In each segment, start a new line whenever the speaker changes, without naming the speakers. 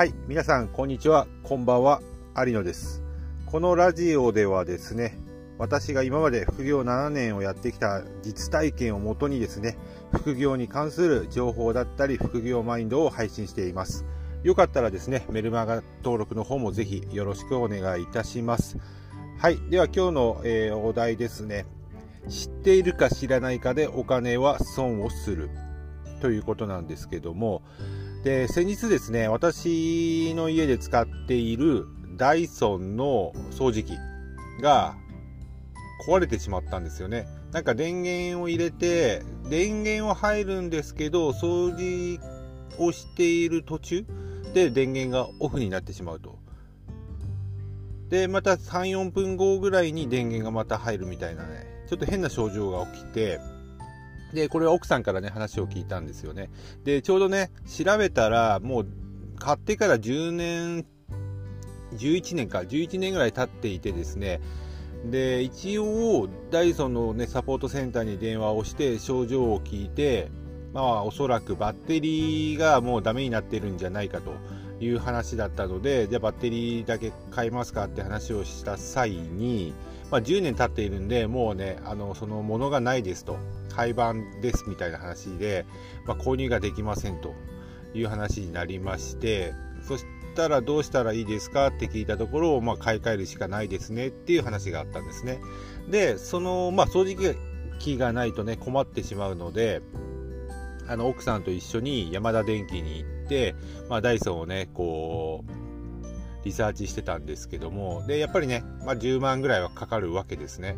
はい、皆さん、こんにちは。こんばんは。有野です。このラジオではですね、私が今まで副業7年をやってきた実体験をもとにですね、副業に関する情報だったり、副業マインドを配信しています。よかったらですね、メルマガ登録の方もぜひよろしくお願いいたします。はい、では今日の、えーお題ですね。知っているか知らないかでお金は損をするということなんですけども、で、先日ですね、私の家で使っているダイソンの掃除機が壊れてしまったんですよね。なんか電源を入れて、電源は入るんですけど、掃除をしている途中で電源がオフになってしまうと。で、また3、4分後ぐらいに電源がまた入るみたいなね、ちょっと変な症状が起きて、で、これは奥さんからね、話を聞いたんですよね。で、ちょうどね、調べたら、もう、買ってから10年、11年か、11年ぐらい経っていてですね、で、一応、ダイソンのね、サポートセンターに電話をして、症状を聞いて、まあ、おそらくバッテリーがもうダメになってるんじゃないかという話だったので、じゃあバッテリーだけ買いますかって話をした際に、まあ、10年経っているんで、もうね、あの、そのものがないですと、廃盤ですみたいな話で、まあ、購入ができませんという話になりまして、そしたらどうしたらいいですかって聞いたところ、まあ、買い替えるしかないですねっていう話があったんですね。で、その、まあ、掃除機がないとね、困ってしまうので、あの、奥さんと一緒に山田電機に行って、まあ、ダイソンをね、こう、リサーチしてたんですけども、で、やっぱりね、まあ、10万ぐらいはかかるわけですね。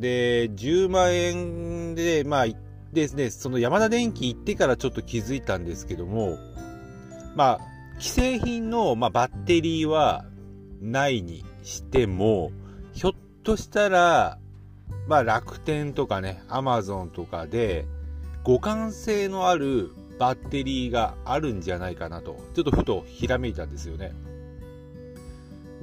で、10万円で、まあ、ですね、その山田電機行ってからちょっと気づいたんですけども、まあ、既製品の、まあ、バッテリーはないにしても、ひょっとしたら、まあ、楽天とかね、アマゾンとかで、互換性のあるバッテリーがあるんじゃないかなと、ちょっとふとひらめいたんですよね。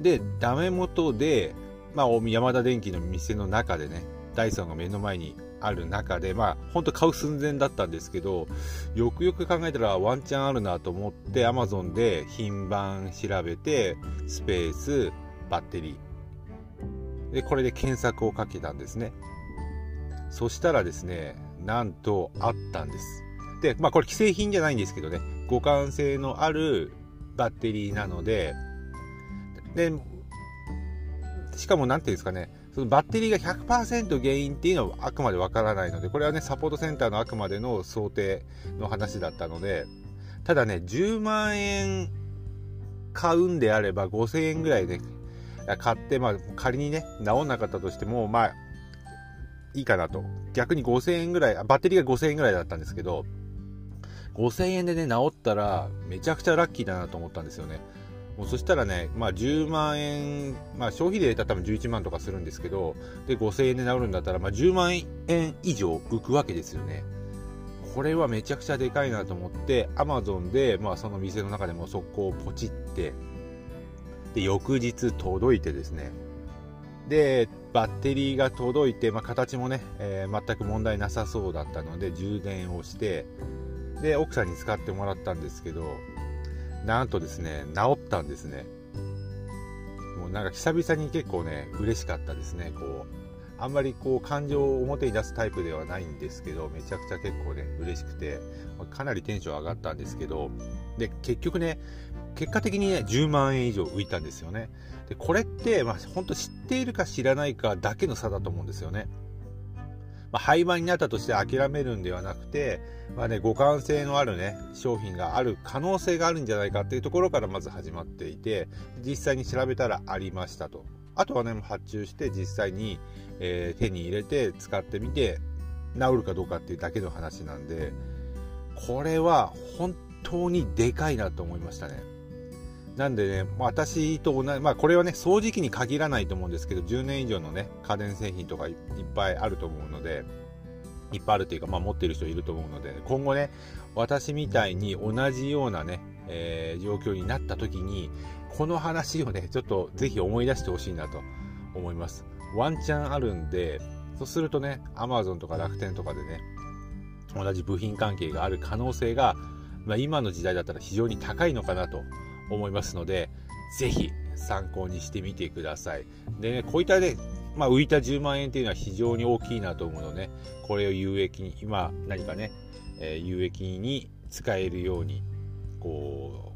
で、ダメ元で、まあ、山田電機の店の中でね、ダイソンが目の前にある中で、まあ、ほんと買う寸前だったんですけど、よくよく考えたらワンチャンあるなと思って、Amazon で品番調べて、スペース、バッテリー。で、これで検索をかけたんですね。そしたらですね、なんとあったんです。で、まあこれ既製品じゃないんですけどね、互換性のあるバッテリーなので、で、しかも何ていうんですかね、そのバッテリーが100%原因っていうのはあくまでわからないので、これはね、サポートセンターのあくまでの想定の話だったので、ただね、10万円買うんであれば5000円ぐらいで、買って、まあ仮にね、治んなかったとしても、まあ、いいかなと。逆に5000円ぐらい、バッテリーが5000円ぐらいだったんですけど、5000円でね、治ったら、めちゃくちゃラッキーだなと思ったんですよね。もうそしたらね、まあ10万円、まあ消費税だったら多分11万とかするんですけど、で5000円で治るんだったら、まあ10万円以上浮くわけですよね。これはめちゃくちゃでかいなと思って、Amazon で、まあその店の中でも速攻ポチって、で、翌日届いてですね、で、バッテリーが届いて、まあ形もね、えー全く問題なさそうだったので、充電をして、で、奥さんに使ってもらったんですけど、なんとですね、治ったんですね。もうなんか久々に結構ね、嬉しかったですね。こう、あんまりこう感情を表に出すタイプではないんですけど、めちゃくちゃ結構ね、嬉しくて、かなりテンション上がったんですけど、で、結局ね、結果的にね、10万円以上浮いたんですよね。で、これって、まあ、本当知っているか知らないかだけの差だと思うんですよね。まあ、廃盤になったとして諦めるんではなくて、まあね、互換性のあるね、商品がある可能性があるんじゃないかっていうところからまず始まっていて、実際に調べたらありましたと。あとはね、発注して実際に、えー手に入れて使ってみて、治るかどうかっていうだけの話なんで、これは本当にでかいなと思いましたね。なんでね、私と同じ、まあこれはね、掃除機に限らないと思うんですけど、10年以上のね、家電製品とかいいっぱいあると思うので、いっぱいあるというか、まあ持ってる人いると思うので、今後ね、私みたいに同じようなね、えー状況になった時に、この話をね、ちょっとぜひ思い出してほしいなと思います。ワンチャンあるんで、そうするとね、Amazon とか楽天とかでね、同じ部品関係がある可能性が、まあ、今の時代だったら非常に高いのかなと思いますので、ぜひ参考にしてみてください。でね、こういったね、まあ、浮いた10万円っていうのは非常に大きいなと思うので、ね、これを有益に、今何かね、えー、有益に使えるように、こ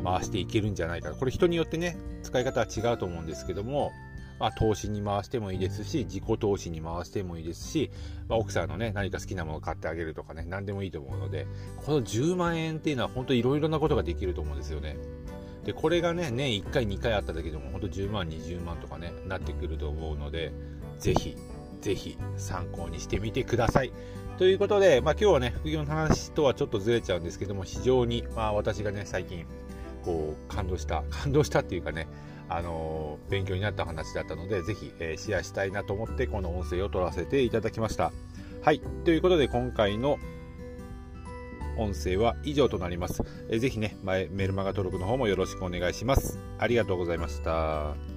う、回していけるんじゃないかな。これ人によってね、使い方は違うと思うんですけども、まあ、投資に回してもいいですし、自己投資に回してもいいですし、まあ、奥さんのね、何か好きなものを買ってあげるとかね、何でもいいと思うので、この10万円っていうのは本当いろいろなことができると思うんですよね。で、これがね、年1回、2回あっただけでも、本当10万、20万とかね、なってくると思うので、ぜひ、ぜひ参考にしてみてください。ということで、まあ、今日はね、副業の話とはちょっとずれちゃうんですけども、非常に、まあ、私がね、最近、こう、感動した、感動したっていうかね、あの、勉強になった話だったので、ぜひ、えー、シェアしたいなと思って、この音声を取らせていただきました。はい。ということで、今回の音声は以上となります。えー、ぜひね、前メルマガ登録の方もよろしくお願いします。ありがとうございました。